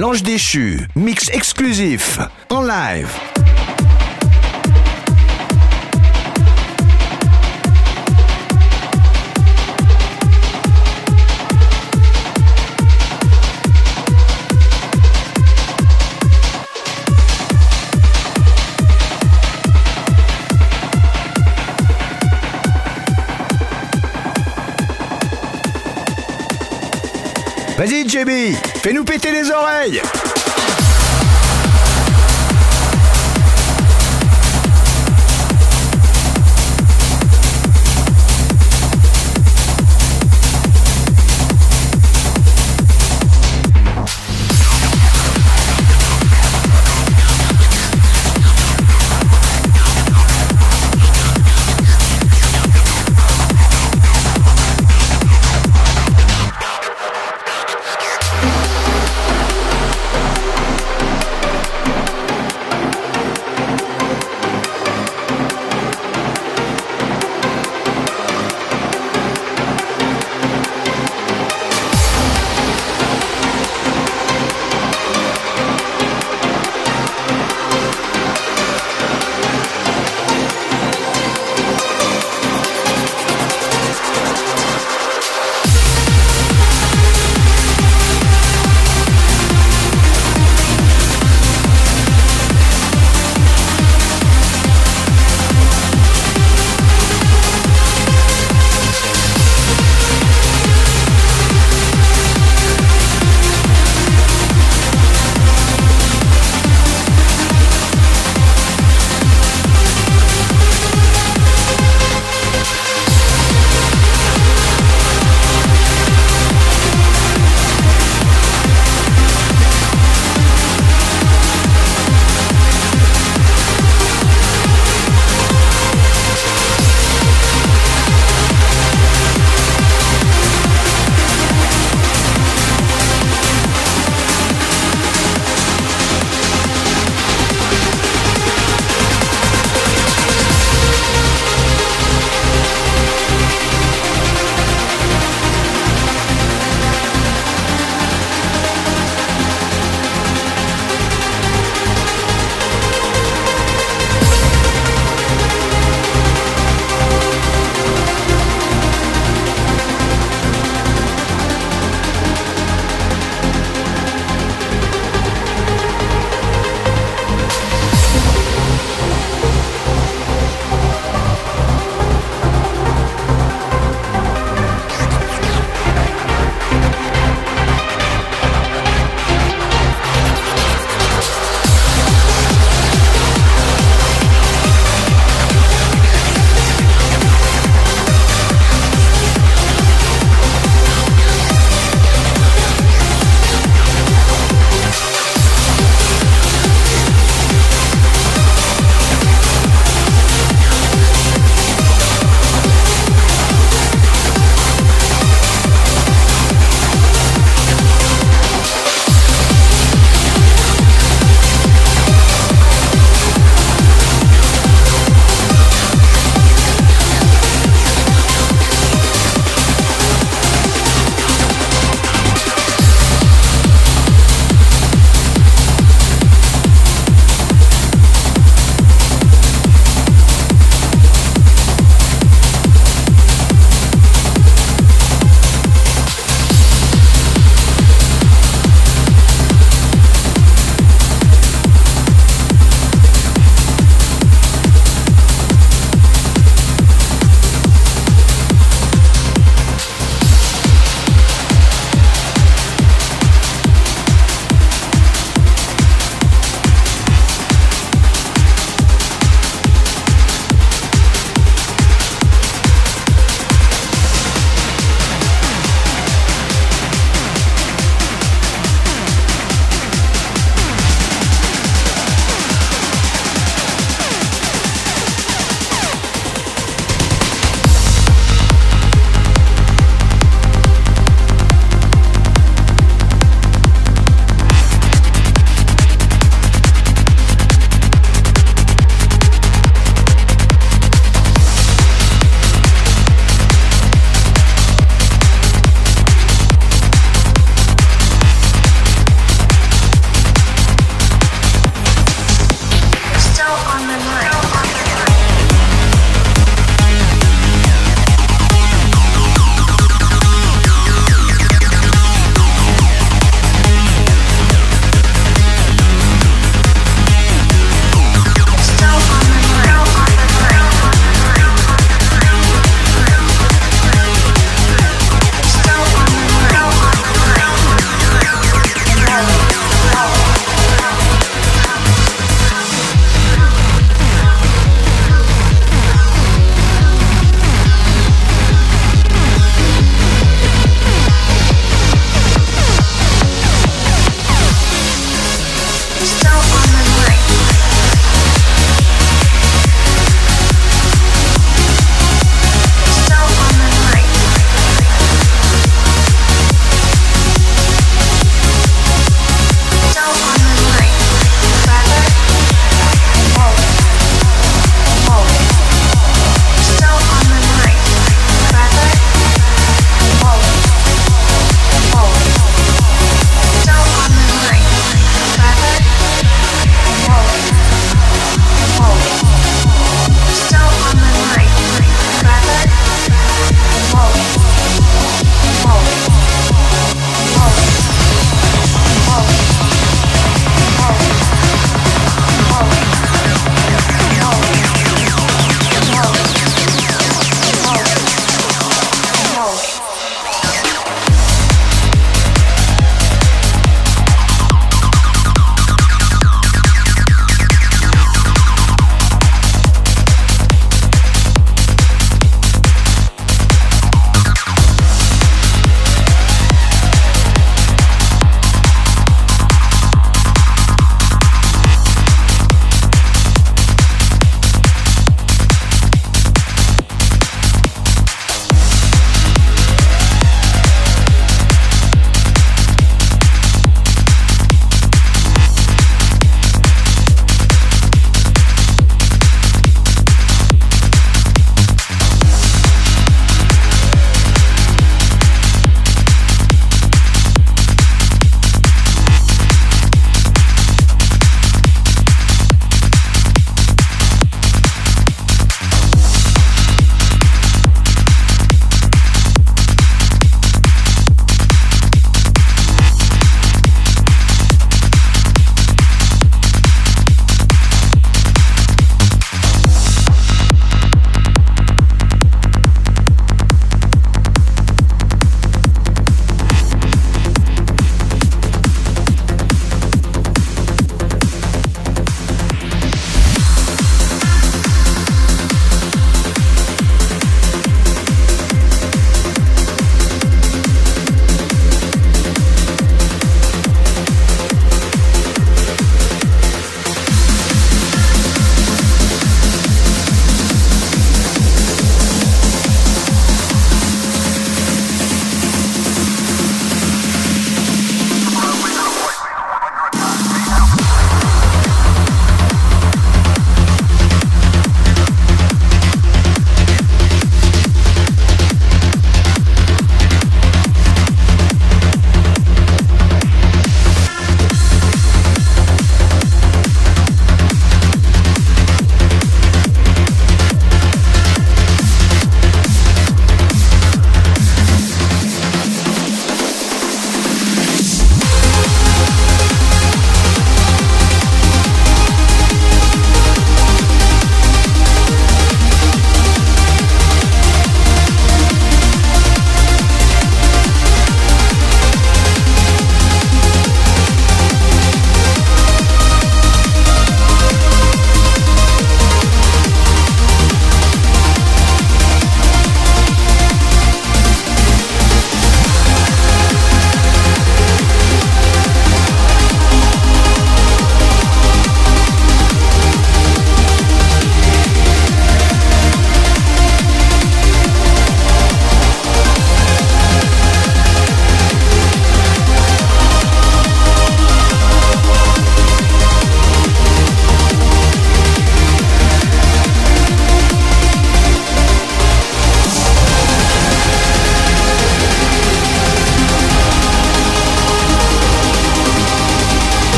L'Ange déchu, mix exclusif, en live. Vas-y, JB, fais-nous péter les oreilles